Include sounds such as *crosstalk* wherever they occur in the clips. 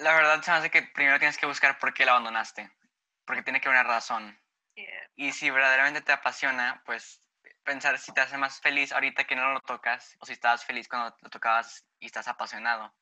la verdad se me hace que primero tienes que buscar por qué la abandonaste, porque tiene que haber una razón. Y si verdaderamente te apasiona, pues pensar si te hace más feliz ahorita que no lo tocas o si estabas feliz cuando lo tocabas y estás apasionado.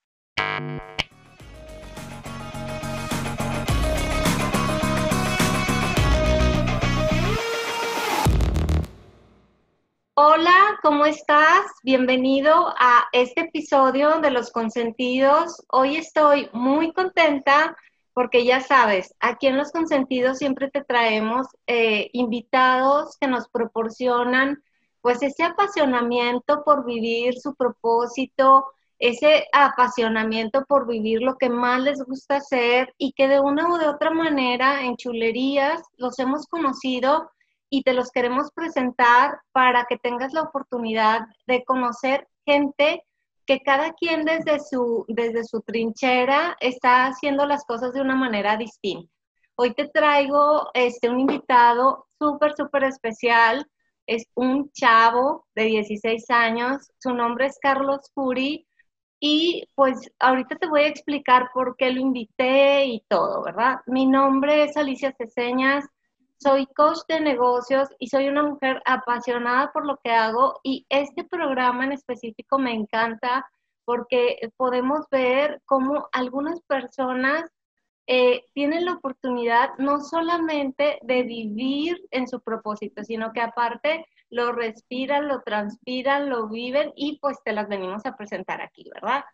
Hola, ¿cómo estás? Bienvenido a este episodio de Los Consentidos. Hoy estoy muy contenta porque ya sabes, aquí en Los Consentidos siempre te traemos eh, invitados que nos proporcionan pues ese apasionamiento por vivir su propósito, ese apasionamiento por vivir lo que más les gusta hacer y que de una u de otra manera en chulerías los hemos conocido y te los queremos presentar para que tengas la oportunidad de conocer gente que cada quien desde su, desde su trinchera está haciendo las cosas de una manera distinta. Hoy te traigo este, un invitado súper, súper especial. Es un chavo de 16 años. Su nombre es Carlos Furi. Y pues ahorita te voy a explicar por qué lo invité y todo, ¿verdad? Mi nombre es Alicia Ceseñas soy coach de negocios y soy una mujer apasionada por lo que hago y este programa en específico me encanta porque podemos ver cómo algunas personas eh, tienen la oportunidad no solamente de vivir en su propósito, sino que aparte lo respiran, lo transpiran, lo viven y pues te las venimos a presentar aquí, ¿verdad?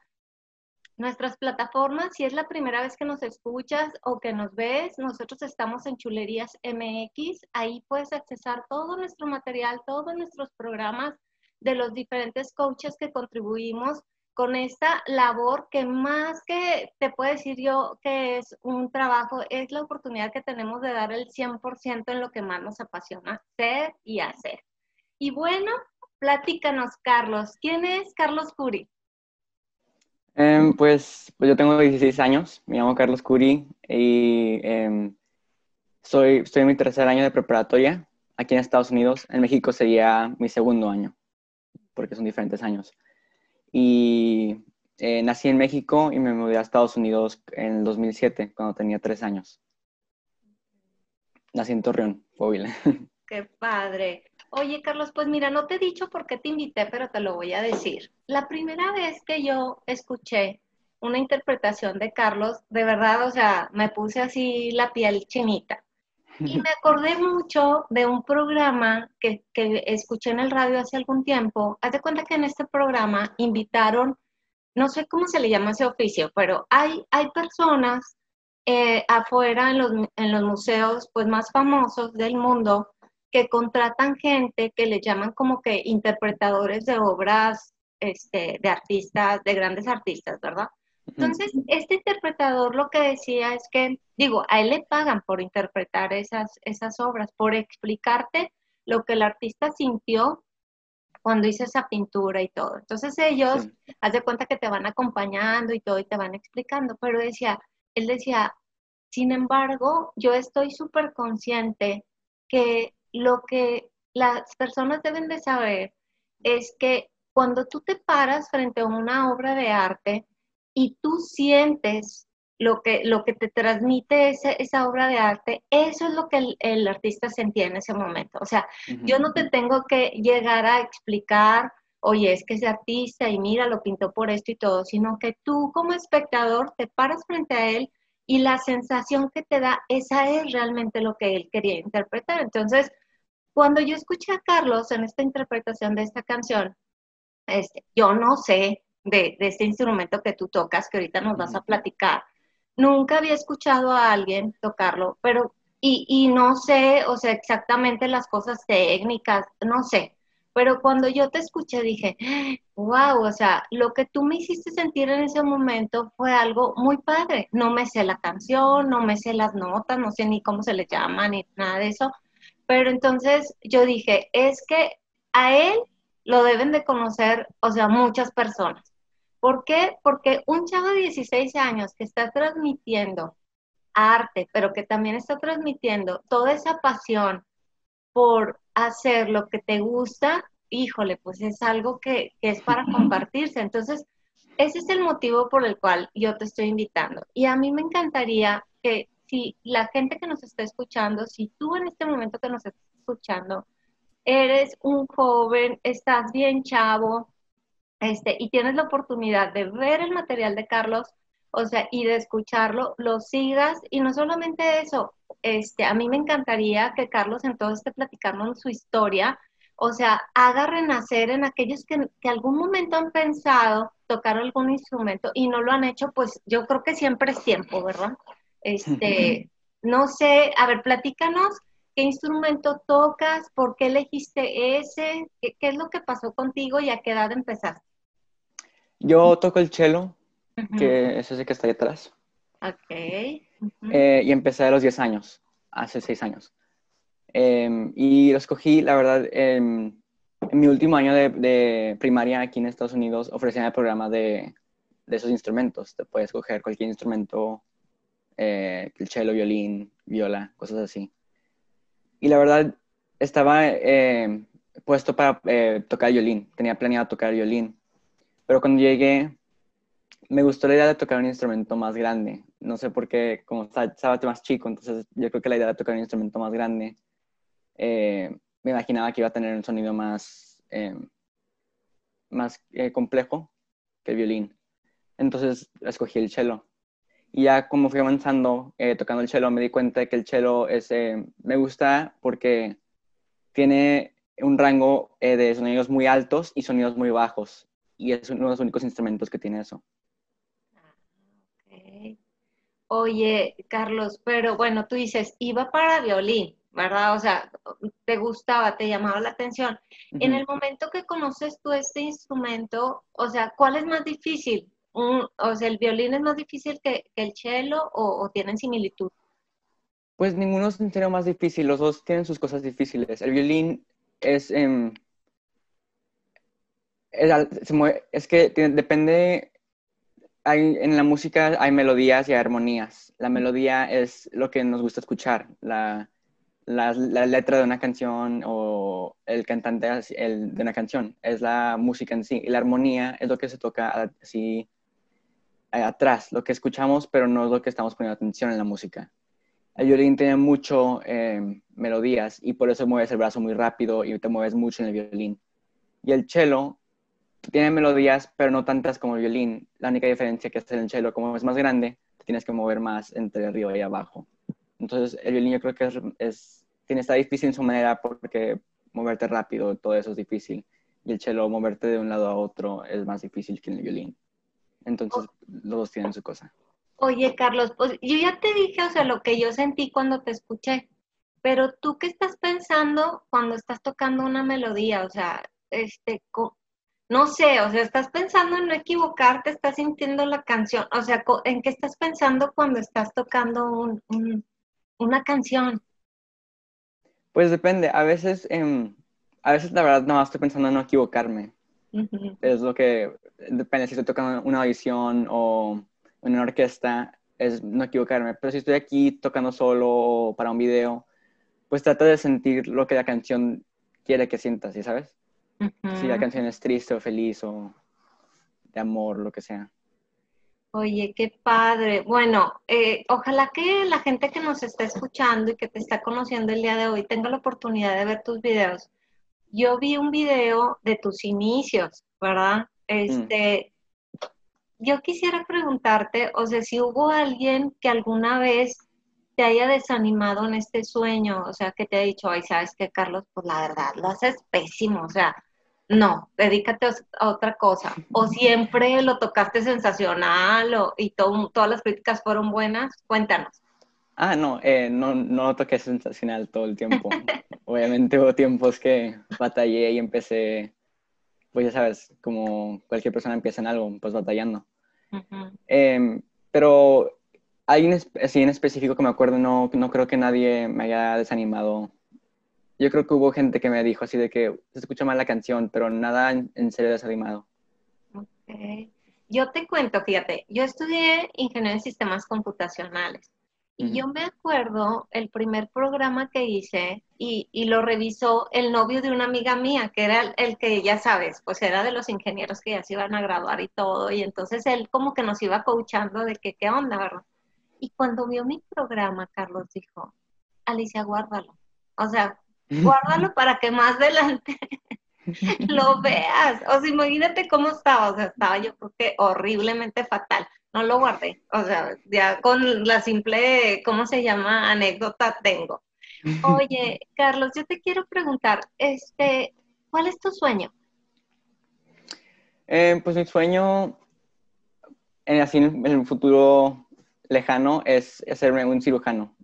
Nuestras plataformas, si es la primera vez que nos escuchas o que nos ves, nosotros estamos en Chulerías MX. Ahí puedes accesar todo nuestro material, todos nuestros programas de los diferentes coaches que contribuimos con esta labor que más que te puedo decir yo que es un trabajo, es la oportunidad que tenemos de dar el 100% en lo que más nos apasiona, ser y hacer. Y bueno, platícanos, Carlos. ¿Quién es Carlos Curi? Em, pues, pues, yo tengo 16 años, me llamo Carlos Curi y em, soy, estoy en mi tercer año de preparatoria aquí en Estados Unidos. En México sería mi segundo año, porque son diferentes años. Y eh, nací en México y me mudé a Estados Unidos en el 2007, cuando tenía tres años. Nací en Torreón, Coahuila. *laughs* Qué padre. Oye, Carlos, pues mira, no te he dicho por qué te invité, pero te lo voy a decir. La primera vez que yo escuché una interpretación de Carlos, de verdad, o sea, me puse así la piel chinita. Y me *laughs* acordé mucho de un programa que, que escuché en el radio hace algún tiempo. Haz de cuenta que en este programa invitaron, no sé cómo se le llama ese oficio, pero hay, hay personas eh, afuera en los, en los museos pues, más famosos del mundo que contratan gente que le llaman como que interpretadores de obras este, de artistas, de grandes artistas, ¿verdad? Entonces, este interpretador lo que decía es que, digo, a él le pagan por interpretar esas, esas obras, por explicarte lo que el artista sintió cuando hizo esa pintura y todo. Entonces ellos, haz de cuenta que te van acompañando y todo y te van explicando, pero decía, él decía, sin embargo, yo estoy súper consciente que lo que las personas deben de saber es que cuando tú te paras frente a una obra de arte y tú sientes lo que, lo que te transmite esa obra de arte, eso es lo que el, artista sentía en ese momento. O sea, yo no te tengo que llegar a explicar, oye, es que ese artista y mira, lo pintó por esto y todo, sino que tú como espectador te paras frente a él y la sensación que te da, esa es realmente lo que él quería interpretar. Entonces, cuando yo escuché a Carlos en esta interpretación de esta canción, este, yo no sé de, este instrumento que tú tocas, que ahorita nos vas a platicar. Nunca había escuchado a alguien tocarlo, pero, y, y no sé, o sea, exactamente las cosas técnicas, no sé. Pero cuando yo te escuché dije, wow, o sea, lo que tú me hiciste sentir en ese momento fue algo muy padre. No me sé la canción, no me sé las notas, no sé ni cómo se le llama, ni nada de eso, pero entonces yo dije, es que a él lo deben de conocer, o sea, muchas personas. ¿Por qué? Porque un chavo de 16 años que está transmitiendo arte, pero que también está transmitiendo toda esa pasión por hacer lo que te gusta, híjole, pues es algo que, que es para compartirse. Entonces, ese es el motivo por el cual yo te estoy invitando. Y a mí me encantaría que si la gente que nos está escuchando, si tú en este momento que nos estás escuchando, eres un joven, estás bien chavo, este, y tienes la oportunidad de ver el material de Carlos, o sea, y de escucharlo, lo sigas, y no solamente eso, este, a mí me encantaría que Carlos entonces esté platicando su historia, o sea, haga renacer en aquellos que, que algún momento han pensado tocar algún instrumento y no lo han hecho, pues yo creo que siempre es tiempo, ¿verdad? Este, no sé, a ver, platícanos qué instrumento tocas, por qué elegiste ese, qué, es lo que pasó contigo y a qué edad empezaste. Yo toco el cello, que es ese que está ahí atrás. Ok. Eh, y empecé a los 10 años, hace 6 años. Em, y lo escogí, la verdad, en mi último año de, primaria aquí en Estados Unidos ofrecían el programa de, de esos instrumentos. Te puedes escoger cualquier instrumento, eh, el cello, violín, viola, cosas así. Y la verdad, estaba eh, puesto para eh, tocar violín, tenía planeado tocar violín. Pero cuando llegué, me gustó la idea de tocar un instrumento más grande. No sé por qué, como estaba más chico, entonces yo creo que la idea de tocar un instrumento más grande, me imaginaba que iba a tener un sonido más, más complejo que el violín. Entonces escogí el cello. Y ya como fui avanzando eh, tocando el cello, me di cuenta de que el cello es, eh, me gusta porque tiene un rango eh, de sonidos muy altos y sonidos muy bajos. Y es uno de los únicos instrumentos que tiene eso. Oye, Carlos, pero bueno, tú dices, iba para violín, ¿verdad? O sea, te gustaba, te llamaba la atención. En el momento que conoces tú este instrumento, o sea, ¿cuál es más difícil? O sea, el violín es más difícil que, el cello o, tienen similitud? Pues ninguno es más difícil, los dos tienen sus cosas difíciles. El violín es, em, es, que depende, hay, en la música hay melodías y armonías. La melodía es lo que nos gusta escuchar, la, la, letra de una canción o el cantante el, de una canción, es la música en sí. Y la armonía es lo que se toca así atrás, lo que escuchamos, pero no es lo que estamos poniendo atención en la música. El violín tiene mucho em, melodías y por eso mueves el brazo muy rápido y te mueves mucho en el violín. Y el cello tiene melodías, pero no tantas como el violín. La única diferencia que es el cello, como es más grande, tienes que mover más entre arriba y abajo. Entonces, el violín yo creo que es, es, tiene, está difícil en su manera porque moverte rápido, todo eso es difícil. Y el cello, moverte de un lado a otro es más difícil que el violín. Entonces, los dos tienen su cosa. Oye, Carlos, pues yo ya te dije, o sea, lo que yo sentí cuando te escuché, pero tú qué estás pensando cuando estás tocando una melodía, o sea, este, no sé, o sea, estás pensando en no equivocarte, estás sintiendo la canción, o sea, ¿en qué estás pensando cuando estás tocando una canción? Pues depende, a veces, em, a veces la verdad no estoy pensando en no equivocarme. Es lo que depende si estoy tocando una audición o en una orquesta, es no equivocarme. Pero si estoy aquí tocando solo para un video, pues trata de sentir lo que la canción quiere que sientas, ¿sí sabes? Si la canción es triste o feliz o de amor, lo que sea. Oye, qué padre. Bueno, eh, ojalá que la gente que nos está escuchando y que te está conociendo el día de hoy tenga la oportunidad de ver tus videos. Yo vi un video de tus inicios, ¿verdad? Este, yo quisiera preguntarte, o sea, si hubo alguien que alguna vez te haya desanimado en este sueño, o sea, que te ha dicho, ay, sabes que Carlos, pues la verdad, lo haces pésimo, o sea, no, dedícate a otra cosa. O siempre lo tocaste sensacional o, y todas las críticas fueron buenas. Cuéntanos. Ah, no, eh, no, no toqué sensacional todo el tiempo. Obviamente hubo tiempos que batallé y empecé pues ya sabes, como cualquier persona empieza en algo, pues batallando. Em, pero hay un, así en específico que me acuerdo, no, no creo que nadie me haya desanimado. Yo creo que hubo gente que me dijo así de que se escucha mal la canción, pero nada en, serio desanimado. Yo te cuento, fíjate, yo estudié ingeniería en sistemas computacionales Y yo me acuerdo el primer programa que hice y, lo revisó el novio de una amiga mía, que era el, que ya sabes, pues era de los ingenieros que ya se iban a graduar y todo. Y entonces él como que nos iba coachando de que qué onda, ¿verdad? Y cuando vio mi programa, Carlos dijo, Alicia, guárdalo. O sea, *laughs* guárdalo para que más adelante *laughs* lo veas. O sea, imagínate cómo estaba. O sea, estaba yo creo que horriblemente fatal. No lo guardé. O sea, ya con la simple, ¿cómo se llama? Anécdota tengo. Oye, Carlos, yo te quiero preguntar, este, ¿cuál es tu sueño? Eh, pues mi sueño, en, así en el futuro lejano, es hacerme un cirujano.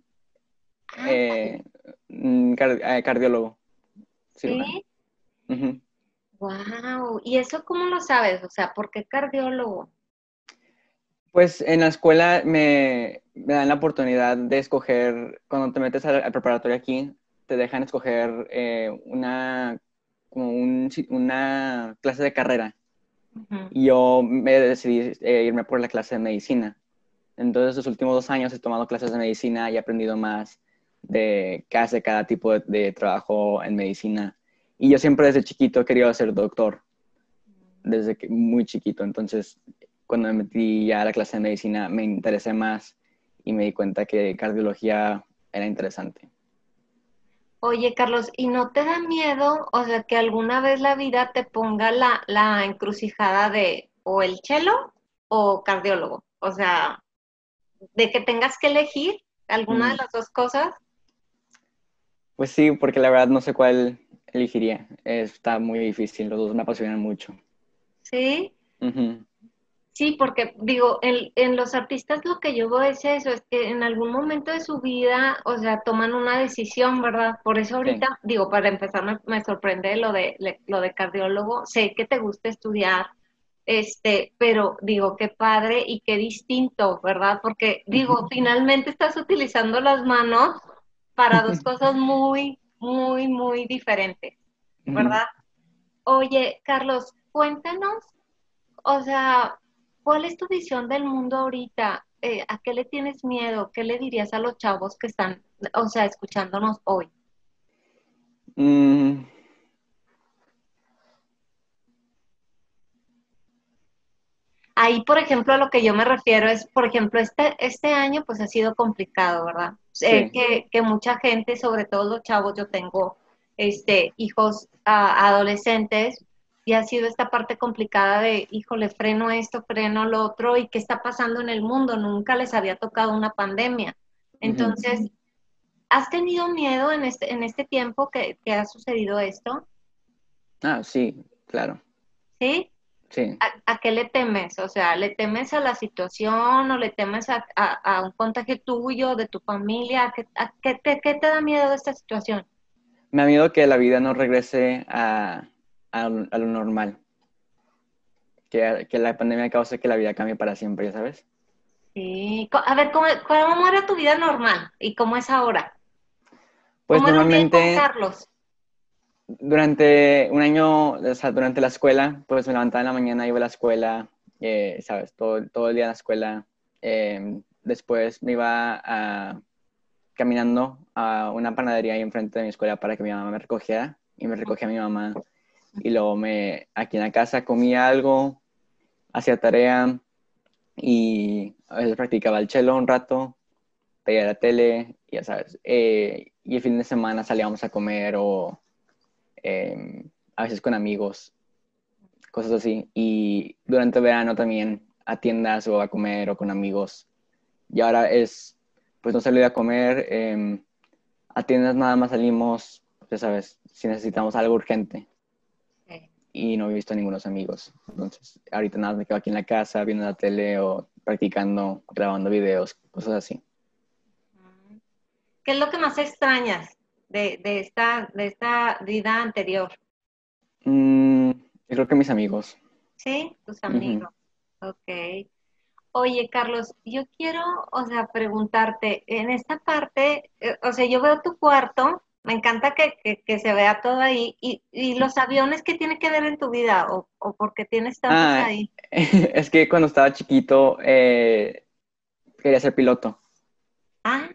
Ah, eh, eh, cardiólogo. ¿Sí? Wow. ¿Y eso cómo lo sabes? O sea, ¿por qué cardiólogo? Pues en la escuela me, dan la oportunidad de escoger, cuando te metes al, preparatorio aquí, te dejan escoger eh, una, como una clase de carrera. Y yo me decidí eh, irme por la clase de medicina. Entonces, los últimos dos años he tomado clases de medicina y he aprendido más de qué hace cada tipo de, de trabajo en medicina. Y yo siempre desde chiquito he querido ser doctor, desde que, muy chiquito. Entonces, cuando me metí ya a la clase de medicina, me interesé más y me di cuenta que cardiología era interesante. Oye, Carlos, ¿y no te da miedo, o sea, que alguna vez la vida te ponga la, la encrucijada de o el chelo o cardiólogo? O sea, de que tengas que elegir alguna de mm. las dos cosas. Pues sí, porque la verdad no sé cuál elegiría. Está muy difícil, los dos me apasionan mucho. ¿Sí? Sí, porque digo, en, los artistas lo que yo veo es eso, es que en algún momento de su vida, o sea, toman una decisión, ¿verdad? Por eso ahorita, digo, para empezar me, sorprende lo de, lo de cardiólogo, sé que te gusta estudiar, este, pero digo, qué padre y qué distinto, ¿verdad? Porque digo, finalmente estás utilizando las manos para dos *laughs* cosas muy, muy, muy diferentes, ¿verdad? Oye, Carlos, cuéntanos, o sea, ¿cuál es tu visión del mundo ahorita? Eh, ¿A qué le tienes miedo? ¿Qué le dirías a los chavos que están, o sea, escuchándonos hoy? Mm. Ahí, por ejemplo, a lo que yo me refiero es, por ejemplo, este, este año pues ha sido complicado, ¿verdad? Sé que, que, mucha gente, sobre todo los chavos, yo tengo este, hijos adolescentes, y ha sido esta parte complicada de, híjole, freno esto, freno lo otro, y qué está pasando en el mundo. Nunca les había tocado una pandemia. Entonces, ¿has tenido miedo en este, en este tiempo que, que ha sucedido esto? Ah, sí, claro. ¿Sí? ¿A, qué le temes? O sea, ¿le temes a la situación o le temes a, un contagio tuyo, de tu familia? ¿A qué, te, da miedo de esta situación? Me da miedo que la vida no regrese a, lo normal. Que, la pandemia cause que la vida cambie para siempre, ¿ya sabes? Sí. A ver, ¿cómo, era tu vida normal y cómo es ahora? Pues normalmente... Carlos? Durante un año, o sea, durante la escuela, pues me levantaba en la mañana, iba a la escuela, eh, ¿sabes? Todo, todo el día en la escuela. Em, después me iba a, caminando a una panadería ahí enfrente de mi escuela para que mi mamá me recogiera y me recogía mi mamá. Y luego me, aquí en la casa comía algo, hacía tarea y a veces practicaba el cello un rato, veía la tele, ya sabes. Eh, y el fin de semana salíamos a comer o Em, a veces con amigos, cosas así. Y durante el verano también a tiendas o a comer o con amigos. Y ahora es, pues no salir a comer, em, a tiendas nada más salimos, ya sabes, si necesitamos algo urgente. Y no he visto a ningunos amigos. Entonces, ahorita nada, me quedo aquí en la casa viendo la tele o practicando, grabando videos, cosas así. ¿Qué es lo que más extrañas de, esta, de esta vida anterior? Mm, creo que mis amigos. Sí, tus amigos. Ok. Oye, Carlos, yo quiero, o sea, preguntarte, en esta parte, eh, o sea, yo veo tu cuarto, me encanta que, se vea todo ahí, y, los aviones, ¿qué tiene que ver en tu vida? ¿O, o por qué tienes tantos ah, ahí? *laughs* Es que cuando estaba chiquito, eh, quería ser piloto. Ah,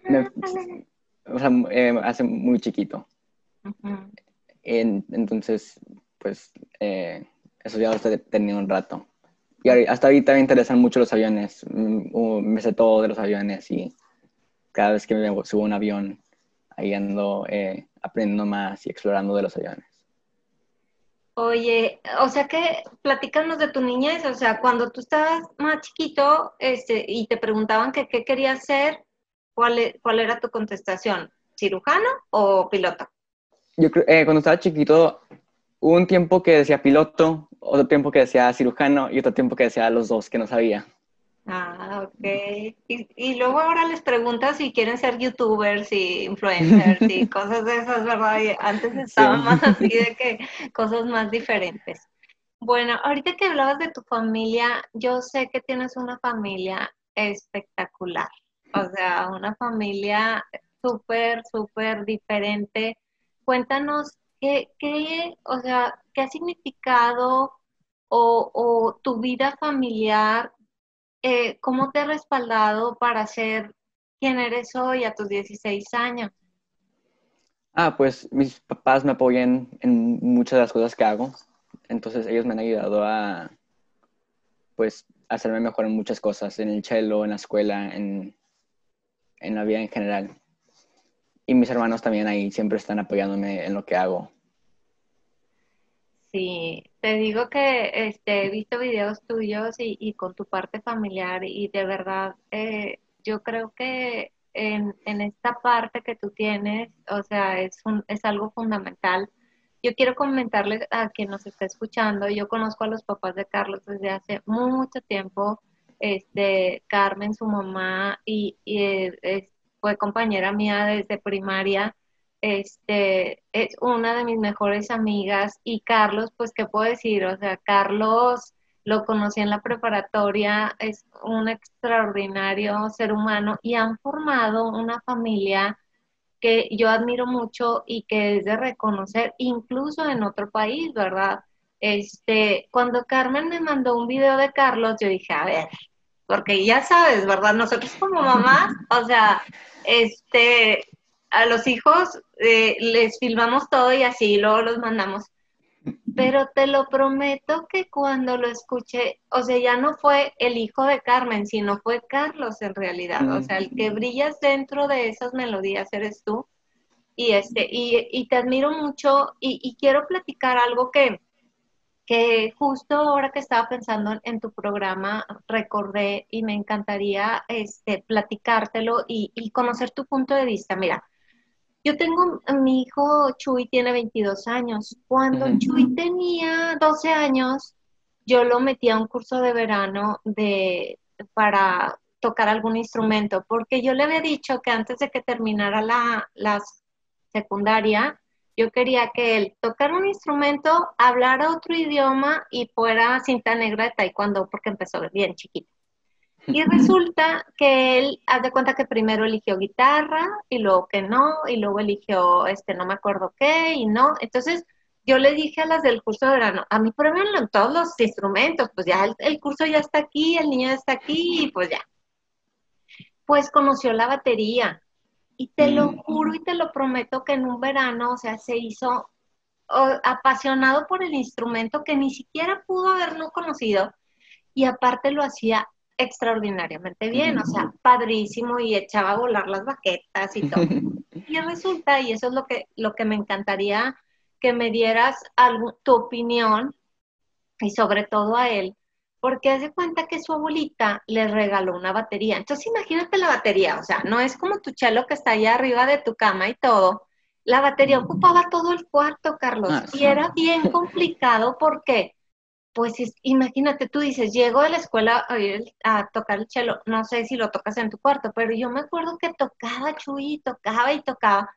o sea, eh, hace muy chiquito. entonces, pues, eh, eso ya lo estoy teniendo un rato. Y hasta ahorita me interesan mucho los aviones. Mm, me sé todo de los aviones y cada vez que me subo a un avión, ahí ando eh, aprendiendo más y explorando de los aviones. Oye, o sea que platícanos de tu niñez, o sea, cuando tú estabas más chiquito este, y te preguntaban que qué querías ser, ¿cuál, e, ¿cuál era tu contestación? ¿Cirujano o piloto? Yo creo, eh, cuando estaba chiquito, hubo un tiempo que decía piloto, otro tiempo que decía cirujano y otro tiempo que decía los dos, que no sabía. Ah, ok. Y, luego ahora les preguntas si quieren ser youtubers y influencers y *laughs* cosas de esas, ¿verdad? Y antes estaba más así de que cosas más diferentes. Bueno, ahorita que hablabas de tu familia, yo sé que tienes una familia espectacular. O sea, una familia súper, súper diferente. Cuéntanos qué, qué, o sea, qué ha significado o, o tu vida familiar eh, ¿cómo te ha respaldado para ser quien eres hoy a tus 16 años? Ah, pues mis papás me apoyan en muchas de las cosas que hago. Entonces ellos me han ayudado a, pues, hacerme mejor en muchas cosas, en el cello, en la escuela, en, en la vida en general. Y mis hermanos también ahí siempre están apoyándome en lo que hago. Sí, te digo que este, he visto videos tuyos y, con tu parte familiar y de verdad eh, yo creo que en, esta parte que tú tienes, o sea, es, un, es algo fundamental. Yo quiero comentarles a quien nos está escuchando, yo conozco a los papás de Carlos desde hace mucho tiempo, este, Carmen, su mamá, y, eh, fue compañera mía desde primaria este, es una de mis mejores amigas y Carlos, pues, ¿qué puedo decir? O sea, Carlos lo conocí en la preparatoria, es un extraordinario ser humano y han formado una familia que yo admiro mucho y que es de reconocer, incluso en otro país, ¿verdad? Este, cuando Carmen me mandó un video de Carlos, yo dije, a ver, porque ya sabes, ¿verdad? Nosotros como mamás, o sea, este, a los hijos eh, les filmamos todo y así luego los mandamos. Pero te lo prometo que cuando lo escuché, o sea, ya no fue el hijo de Carmen, sino fue Carlos en realidad. O sea, el que brillas dentro de esas melodías eres tú. Y, este, y, te admiro mucho y, quiero platicar algo que, que justo ahora que estaba pensando en tu programa recordé y me encantaría este, platicártelo y, y conocer tu punto de vista. Mira, yo tengo, mi hijo Chuy tiene 22 años. Cuando Chuy tenía 12 años, yo lo metí a un curso de verano de, para tocar algún instrumento, porque yo le había dicho que antes de que terminara la, la secundaria, yo quería que él tocara un instrumento, hablara otro idioma y fuera cinta negra de taekwondo, porque empezó bien chiquito. Y *laughs* resulta que él, haz de cuenta que primero eligió guitarra y luego que no, y luego eligió, este, no me acuerdo qué, y no. Entonces, yo le dije a las del curso de verano, a mí pruébenlo en todos los instrumentos, pues ya el, curso ya está aquí, el niño ya está aquí, y pues ya. Pues conoció la batería. Y te lo mm. juro y te lo prometo que en un verano, o sea, se hizo apasionado por el instrumento que ni siquiera pudo haber no conocido. Y aparte lo hacía extraordinariamente bien, o sea, padrísimo y echaba a volar las baquetas y todo. *laughs* Y resulta, y eso es lo que, lo que me encantaría que me dieras tu opinión y sobre todo a él, porque hace cuenta que su abuelita le regaló una batería. Entonces imagínate la batería, o sea, no es como tu chelo que está allá arriba de tu cama y todo. La batería ocupaba todo el cuarto, Carlos, ah, y era bien complicado porque pues imagínate, tú dices, llego de la escuela a, tocar el cello, no sé si lo tocas en tu cuarto, pero yo me acuerdo que tocaba Chuy, tocaba y tocaba,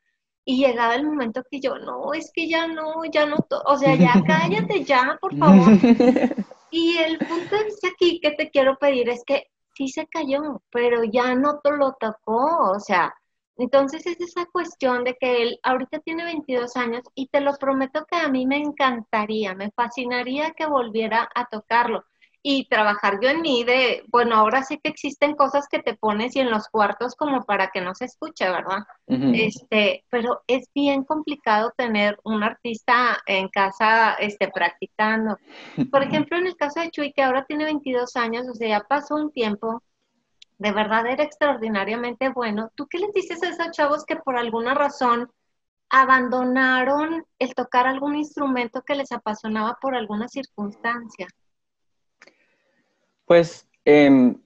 y llegaba el momento que yo, no, es que ya no, ya no, o sea, ya *laughs* cállate ya, por *laughs* favor. *laughs* y el punto de aquí que te quiero pedir es que sí se cayó, pero ya no te lo tocó, o sea, entonces es esa cuestión de que él ahorita tiene 22 años y te lo prometo que a mí me encantaría, me fascinaría que volviera a tocarlo. Y trabajar yo en mí de, bueno, ahora sí que existen cosas que te pones y en los cuartos como para que no se escuche, ¿verdad? Este, pero es bien complicado tener un artista en casa este, practicando. Por *laughs* ejemplo, en el caso de Chuy, que ahora tiene 22 años, o sea, ya pasó un tiempo, de verdad era extraordinariamente bueno. ¿Tú qué les dices a esos chavos que por alguna razón abandonaron el tocar algún instrumento que les apasionaba por alguna circunstancia? Pues em,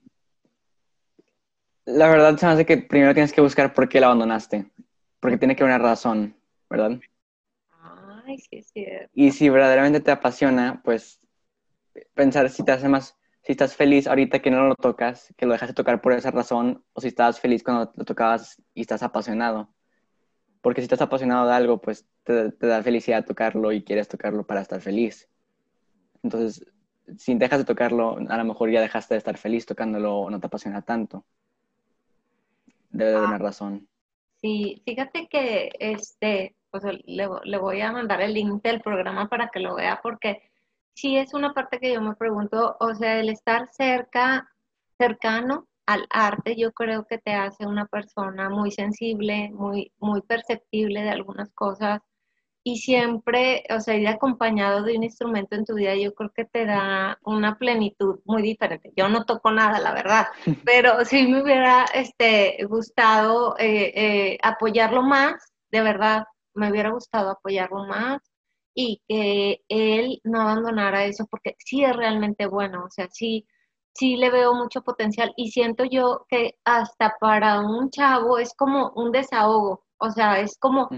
la verdad se me hace que primero tienes que buscar por qué la abandonaste, porque tiene que haber una razón, ¿verdad? Ay, sí cierto. Y si verdaderamente te apasiona, pues pensar si te hace más, si estás feliz ahorita que no lo tocas, que lo dejas de tocar por esa razón, o si estás feliz cuando lo tocabas y estás apasionado. Porque si estás apasionado de algo, pues te, te da felicidad tocarlo y quieres tocarlo para estar feliz. Entonces, si dejas de tocarlo, a lo mejor ya dejaste de estar feliz tocándolo o no te apasiona tanto. Debe de ah. tener razón. Sí, fíjate que este, pues le, le, voy a mandar el link del programa para que lo vea porque sí es una parte que yo me pregunto, o sea, el estar cerca, cercano al arte, yo creo que te hace una persona muy sensible, muy, muy perceptible de algunas cosas y siempre, o sea, ir acompañado de un instrumento en tu vida, yo creo que te da una plenitud muy diferente. Yo no toco nada, la verdad, *laughs* pero sí me hubiera este, gustado eh, eh, apoyarlo más, de verdad, me hubiera gustado apoyarlo más y que él no abandonara eso, porque sí es realmente bueno, o sea, sí, sí le veo mucho potencial y siento yo que hasta para un chavo es como un desahogo, o sea, es como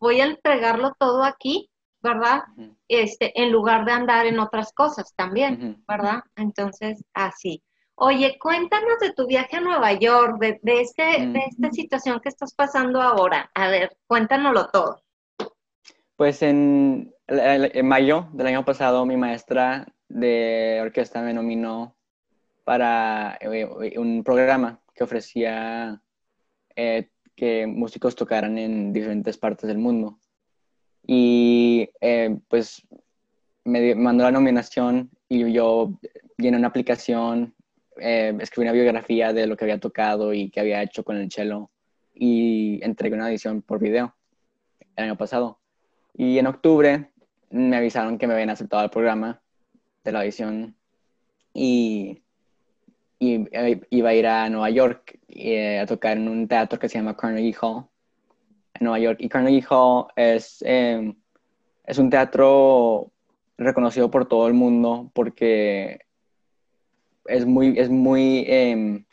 voy a entregarlo todo aquí, ¿verdad? Este, en lugar de andar en otras cosas también, ¿verdad? Entonces, así. Oye, cuéntanos de tu viaje a Nueva York, de, este, de esta situación que estás pasando ahora. A ver, cuéntanoslo todo. Pues en, en, mayo del año pasado, mi maestra de orquesta me nominó para eh, un programa que ofrecía eh, que músicos tocaran en diferentes partes del mundo. Y eh, pues me mandó la nominación y yo llené una aplicación, eh, escribí una biografía de lo que había tocado y que había hecho con el cello y entregué una edición por video el año pasado. Y en octubre me avisaron que me habían aceptado el programa de la edición y y eh, iba a ir a Nueva York eh, a tocar en un teatro que se llama Carnegie Hall en Nueva York. Y Carnegie Hall es, em, es un teatro reconocido por todo el mundo porque es muy, es muy em,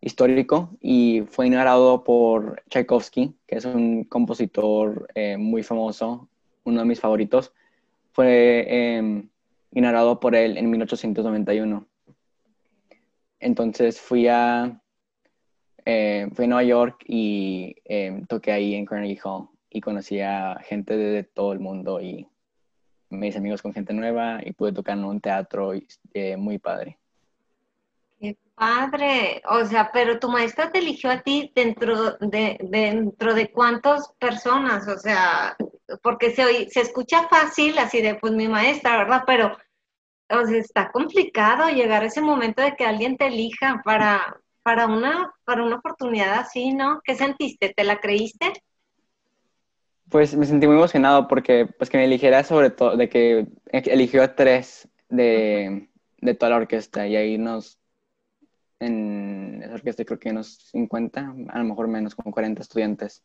histórico y fue inaugurado por Tchaikovsky, que es un compositor eh, muy famoso, uno de mis favoritos. Fue em, inaugurado por él en 1891. Entonces fui a, eh, fui a Nueva York y eh, toqué ahí en Carnegie Hall y conocí a gente de, todo el mundo y me hice amigos con gente nueva y pude tocar en un teatro eh, muy padre. Qué padre, o sea, pero tu maestra te eligió a ti dentro de, dentro de cuántas personas, o sea, porque se, se escucha fácil así de, pues mi maestra, ¿verdad? Pero o sea, está complicado llegar a ese momento de que alguien te elija para, para, una, para una oportunidad así, ¿no? ¿Qué sentiste? ¿Te la creíste? Pues me sentí muy emocionado porque pues que me eligiera sobre todo, de que eligió a tres de, de toda la orquesta y ahí nos, en esa orquesta creo que unos 50, a lo mejor menos, como 40 estudiantes.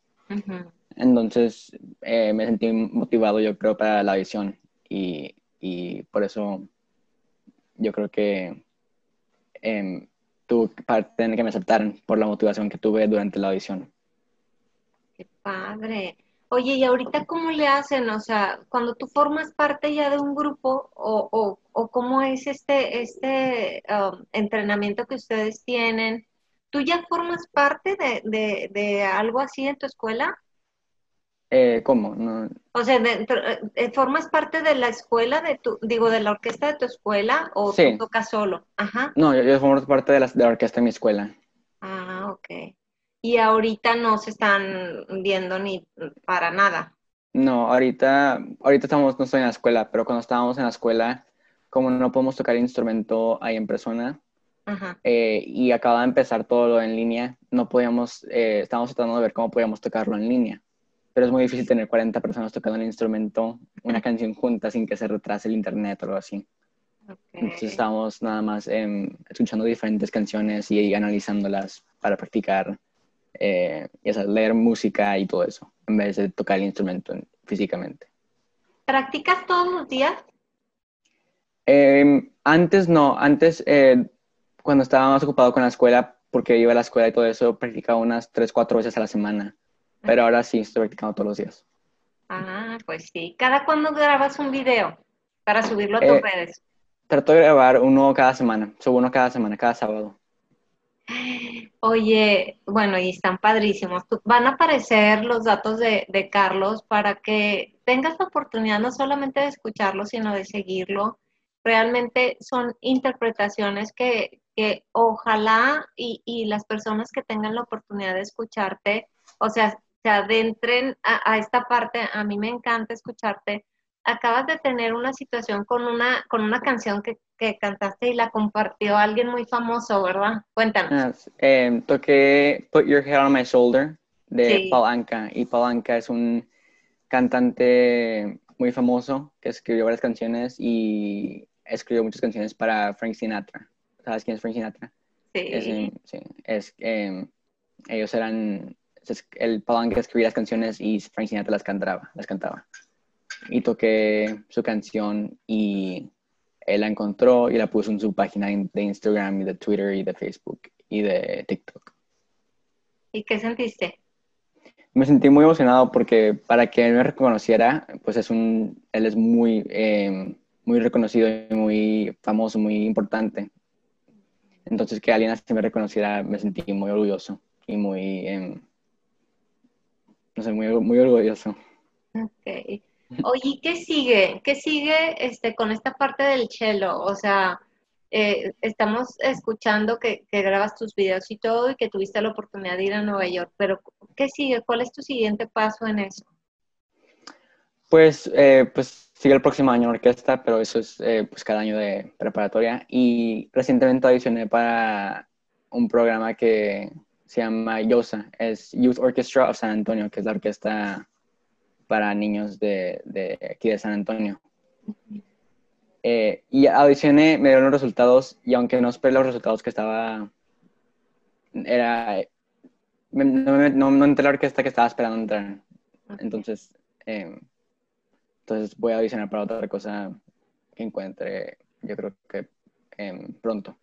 Entonces eh, me sentí motivado yo creo para la audición y, y por eso yo creo que eh, tuve parte que me aceptaran por la motivación que tuve durante la audición. Qué padre. Oye, ¿y ahorita cómo le hacen? O sea, cuando tú formas parte ya de un grupo, o, o, cómo es este, este um, entrenamiento que ustedes tienen, ¿tú ya formas parte de, de, de algo así en tu escuela? Eh, ¿Cómo? No. O sea, eh, ¿formas parte de la escuela, de tu, digo, de la orquesta de tu escuela o tú tocas solo? Ajá. No, yo, formo parte de la, de la orquesta de mi escuela. Ah, ok. Y ahorita no se están viendo ni para nada. No, ahorita, ahorita estamos, no estoy en la escuela, pero cuando estábamos en la escuela, como no podemos tocar el instrumento ahí en persona Ajá. eh, y acaba de empezar todo lo en línea, no podíamos, eh, estábamos tratando de ver cómo podíamos tocarlo en línea. Pero es muy difícil tener 40 personas tocando el instrumento, una canción junta sin que se retrase el internet o algo así. ok. Entonces estábamos nada más em, escuchando diferentes canciones y, analizándolas para practicar, eh, y eso, leer música y todo eso, en vez de tocar el instrumento en- físicamente. ¿Practicas todos los días? Em, antes no, antes eh, cuando estaba más ocupado con la escuela, porque iba a la escuela y todo eso, practicaba unas 3, 4 veces a la semana. Pero ahora sí estoy practicando todos los días. Ah, pues sí. ¿Cada cuándo grabas un video para subirlo a tus Eh, redes? Trato de grabar uno cada semana, subo uno cada semana, cada sábado. Oye, bueno, y están padrísimos. Van a aparecer los datos de, de Carlos para que tengas la oportunidad no solamente de escucharlo, sino de seguirlo. Realmente son interpretaciones que, que ojalá y, y las personas que tengan la oportunidad de escucharte, o sea, se adentren a, a esta parte. A mí me encanta escucharte. Acabas de tener una situación con una, con una canción que, que cantaste y la compartió alguien muy famoso, ¿verdad? Cuéntanos. Ah, em, toqué Put Your Head on My Shoulder de Sí. Anka. Y Paul Anka es un cantante muy famoso que escribió varias canciones y escribió muchas canciones para Frank Sinatra. ¿Sabes quién es Frank Sinatra? Sí. em, sí, es, em, ellos eran, el Paul Anka escribía las canciones y Frank Sinatra las cantaba, las cantaba. Y toqué su canción y él la encontró y la puso en su página de Instagram y de Twitter y de Facebook y de TikTok. ¿Y qué sentiste? Me sentí muy emocionado porque para que él me reconociera, pues es un, él es muy, eh, muy reconocido y muy famoso, muy importante. Entonces que alguien así me reconociera, me sentí muy orgulloso y muy, em, no sé, muy, muy orgulloso. Ok. Oye, ¿y ¿qué sigue? ¿Qué sigue este, con esta parte del cello? O sea, eh, estamos escuchando que, que grabas tus videos y todo y que tuviste la oportunidad de ir a Nueva York, pero ¿qué sigue? ¿Cuál es tu siguiente paso en eso? Pues, eh, pues sigue el próximo año en orquesta, pero eso es eh, pues cada año de preparatoria. Y recientemente audicioné para un programa que se llama YOSA, es Youth Orchestra of San Antonio, que es la orquesta para niños de, de aquí de San Antonio. Eh, y audicioné, me dieron los resultados y aunque no esperé los resultados que estaba, era, me- no, no, no entré a la orquesta que estaba esperando entrar. Entonces, eh, entonces voy a audicionar para otra cosa que encuentre, yo creo que em, pronto.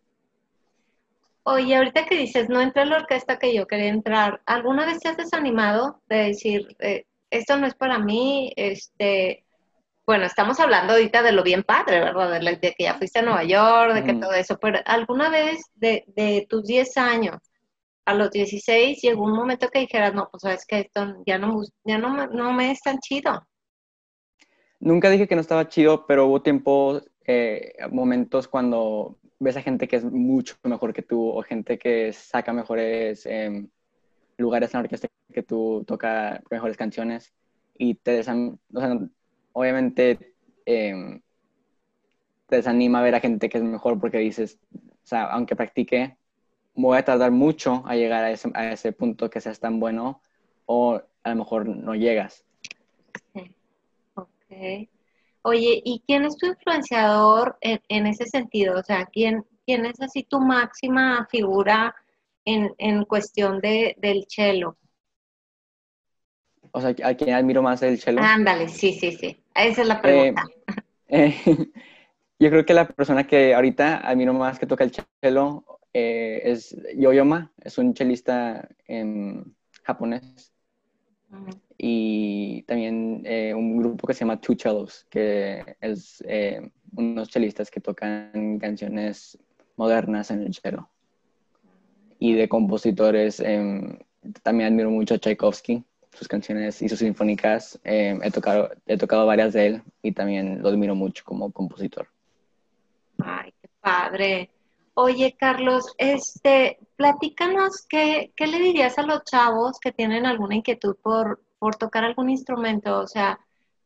Oye, ahorita que dices, no entré a la orquesta que yo quería entrar, ¿alguna vez te has desanimado de decir, eh, esto no es para mí? Este, bueno, estamos hablando ahorita de lo bien padre, ¿verdad? De, de que ya fuiste a Nueva York, de que todo eso, pero ¿alguna vez de, de tus 10 años a los 16 llegó un momento que dijeras, no, pues sabes que esto ya no, ya no, me- no me es tan chido? Nunca dije que no estaba chido, pero hubo tiempos, eh, momentos cuando ves a gente que es mucho mejor que tú o gente que saca mejores em, lugares en la orquesta que tú, toca mejores canciones y te desan, obviamente em, te desanima ver a gente que es mejor porque dices, o sea, aunque practique, voy a tardar mucho a llegar a ese, a ese punto que seas tan bueno o a lo mejor no llegas. Ok. Oye, ¿y quién es tu influenciador en, en ese sentido? O sea, ¿quién, quién es así tu máxima figura en, en cuestión de, del cello? O sea, a quien admiro más el cello. Ándale, sí, sí, sí. Esa es la Eh, pregunta. *laughs* eh, yo creo que la persona que ahorita admiro más que toca el cello eh, es Yoyoma, es un chelista em, japonés. Ujú. Y también eh, un grupo que se llama Two Cellos, que es eh, unos chelistas que tocan canciones modernas en el cello. Y de compositores, em, también admiro mucho a Tchaikovsky, sus canciones y sus sinfónicas. em, he, tocado, he tocado varias de él y también lo admiro mucho como compositor. Ay, qué padre. Oye, Carlos, este, platícanos qué, qué le dirías a los chavos que tienen alguna inquietud por, por tocar algún instrumento. O sea,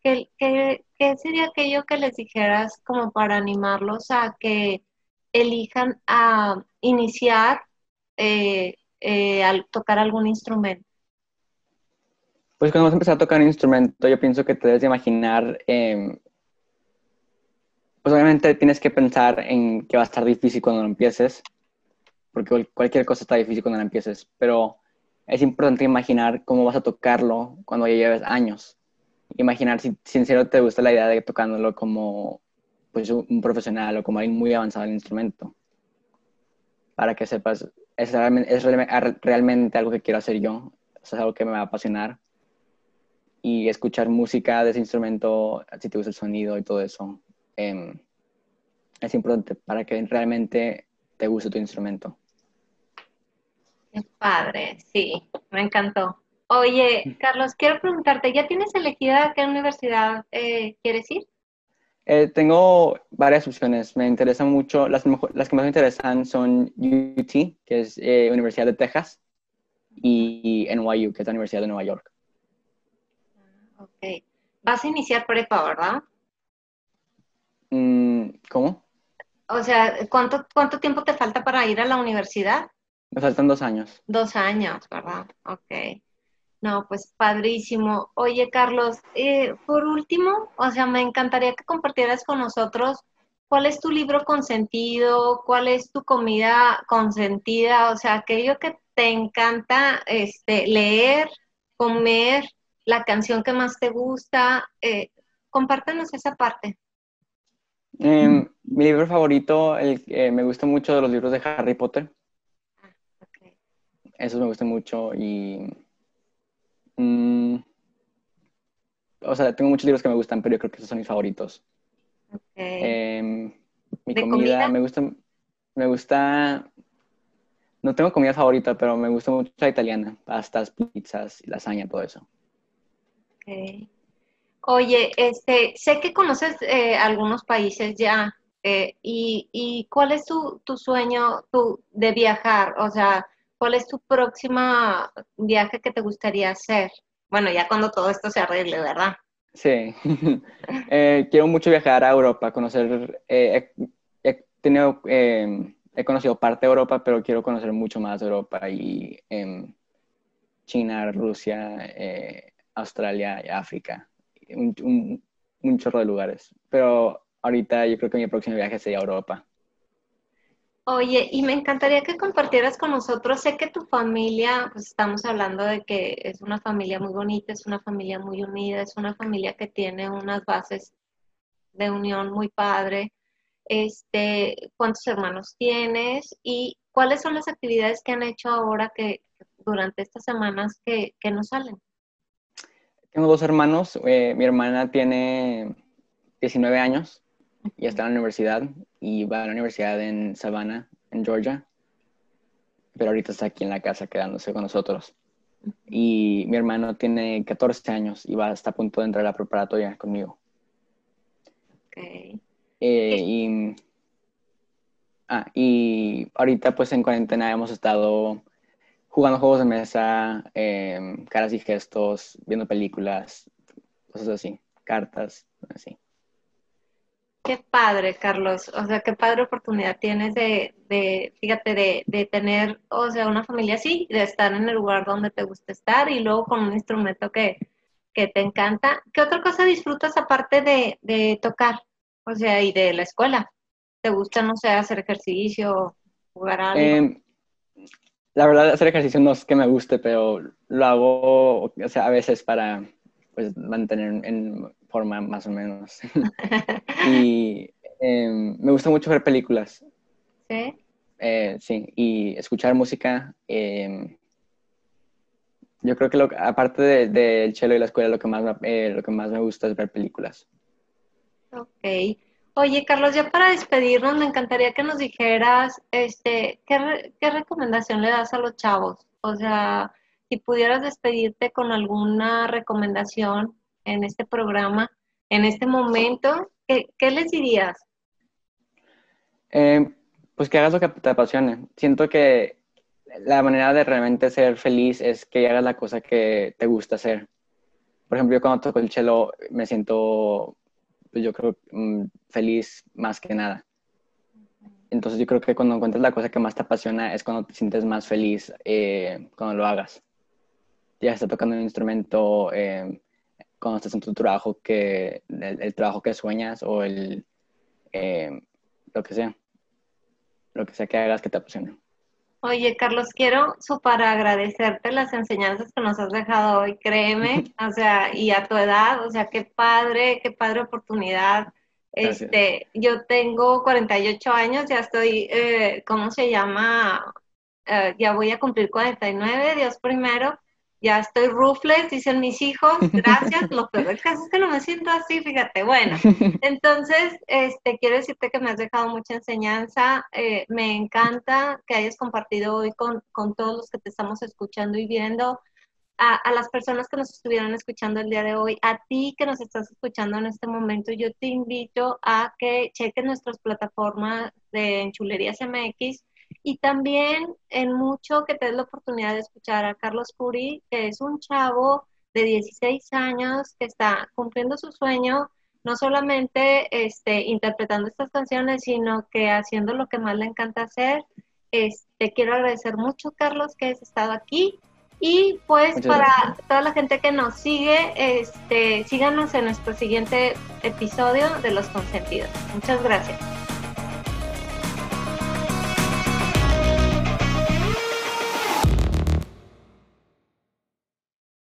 ¿qué, qué, qué sería aquello que les dijeras como para animarlos a que elijan a iniciar eh, eh, al tocar algún instrumento? Pues cuando vas a empezar a tocar un instrumento, yo pienso que te debes de imaginar, em, pues obviamente tienes que pensar en que va a estar difícil cuando lo empieces, porque cualquier cosa está difícil cuando lo empieces, pero es importante imaginar cómo vas a tocarlo cuando ya lleves años. Imaginar si, si en serio te gusta la idea de tocándolo como pues, un profesional o como alguien muy avanzado en el instrumento. Para que sepas, es es realmente algo que quiero hacer yo, es algo que me va a apasionar. Y escuchar música de ese instrumento, si te gusta el sonido y todo eso, em, es importante para que realmente te guste tu instrumento. Padre, sí, me encantó. Oye, Carlos, quiero preguntarte, ¿ya tienes elegida a qué universidad eh, quieres ir? Eh, tengo varias opciones. Me interesan mucho, las, las que más me interesan son UT, que es eh, Universidad de Texas, y NYU, que es la Universidad de Nueva York. Ah, ok. Vas a iniciar prepa, ¿verdad? Mm, ¿Cómo? O sea, ¿cuánto, ¿cuánto tiempo te falta para ir a la universidad? Me faltan dos años. Dos años, ¿verdad? Ok. No, pues padrísimo. Oye, Carlos, eh, por último, o sea, me encantaría que compartieras con nosotros cuál es tu libro consentido, cuál es tu comida consentida, o sea, aquello que te encanta este, leer, comer, la canción que más te gusta. Eh, compártenos esa parte. Em, mi libro favorito, el, me gusta mucho de los libros de Harry Potter. Okay. Esos me gustan mucho y Mm, o sea, tengo muchos libros que me gustan, pero yo creo que esos son mis favoritos. Em, mi comida, me gusta, me gusta, no tengo comida favorita, pero me gusta mucho la italiana, pastas, pizzas, lasaña, todo eso. Oye, este, sé que conoces eh, algunos países ya, eh, y, y, ¿cuál es tu, tu sueño tu, de viajar? O sea, ¿cuál es tu próxima viaje que te gustaría hacer? Bueno, ya cuando todo esto se arregle, ¿verdad? Sí. *laughs* Eh, quiero mucho viajar a Europa, conocer, eh, he, tenido, em, he conocido parte de Europa, pero quiero conocer mucho más de Europa y em, China, Rusia, eh, Australia y África, un, un chorro de lugares. Pero ahorita yo creo que mi próximo viaje sería a Europa. Oye, y me encantaría que compartieras con nosotros, sé que tu familia, pues estamos hablando de que es una familia muy bonita, es una familia muy unida, es una familia que tiene unas bases de unión muy padre. Este, ¿cuántos hermanos tienes y cuáles son las actividades que han hecho ahora que durante estas semanas que, que nos salen? Tengo dos hermanos, eh, mi hermana tiene 19 años y está en la universidad y va a la universidad en Savannah, en Georgia. Pero ahorita está aquí en la casa quedándose con nosotros. Y mi hermano tiene 14 años y va hasta a punto de entrar a la preparatoria conmigo. Okay. Eh, y, ah, y ahorita pues en cuarentena hemos estado jugando juegos de mesa, em, caras y gestos, viendo películas, cosas así, cartas, así. Qué padre, Carlos. O sea, qué padre oportunidad tienes de, de fíjate, de, de, tener, o sea, una familia así, de estar en el lugar donde te gusta estar y luego con un instrumento que, que te encanta. ¿Qué otra cosa disfrutas aparte de, de, tocar? O sea, y de la escuela. ¿Te gusta, no sé, hacer ejercicio, jugar algo? Em, la verdad, hacer ejercicio no es que me guste, pero lo hago, o sea, a veces para pues, mantener en forma más o menos. *laughs* y em, me gusta mucho ver películas. ¿Sí? Eh, sí, y escuchar música. Em, yo creo que lo, aparte del de, cello y la escuela, lo que, más, eh, lo que más me gusta es ver películas. Ok. Oye, Carlos, ya para despedirnos, me encantaría que nos dijeras, este, ¿qué, ¿qué recomendación le das a los chavos? O sea, si pudieras despedirte con alguna recomendación en este programa, en este momento, ¿qué, les dirías? Eh, pues que hagas lo que te apasione. Siento que la manera de realmente ser feliz es que hagas la cosa que te gusta hacer. por ejemplo, yo cuando toco el cello me siento, pues yo creo, mm, feliz más que nada. Entonces yo creo que cuando encuentras la cosa que más te apasiona es cuando te sientes más feliz eh, cuando lo hagas. Ya estás tocando un instrumento, eh, cuando estás en tu trabajo, que el, trabajo que sueñas o el, eh, lo que sea, lo que sea que hagas que te apasione. Oye, Carlos, quiero super agradecerte las enseñanzas que nos has dejado hoy, créeme, *laughs* o sea, y a tu edad, o sea, qué padre, qué padre oportunidad. Este, yo tengo 48 años, ya estoy, eh, ¿cómo se llama? Eh, ya voy a cumplir 49, Dios primero, ya estoy rufles, dicen mis hijos, *laughs* gracias, lo peor del caso es que no me siento así, fíjate, bueno, *laughs* entonces, este, quiero decirte que me has dejado mucha enseñanza, eh, me encanta que hayas compartido hoy con, con, todos los que te estamos escuchando y viendo, a, a, las personas que nos estuvieron escuchando el día de hoy, a ti que nos estás escuchando en este momento, yo te invito a que cheques nuestras plataformas de Enchulerías MX, y también en mucho que te des la oportunidad de escuchar a Carlos Curi, que es un chavo de 16 años que está cumpliendo su sueño, no solamente este, interpretando estas canciones, sino que haciendo lo que más le encanta hacer. Este, quiero agradecer mucho, Carlos, que has estado aquí. Y pues para toda la gente que nos sigue, este, síganos en nuestro siguiente episodio de Los Consentidos. Muchas gracias.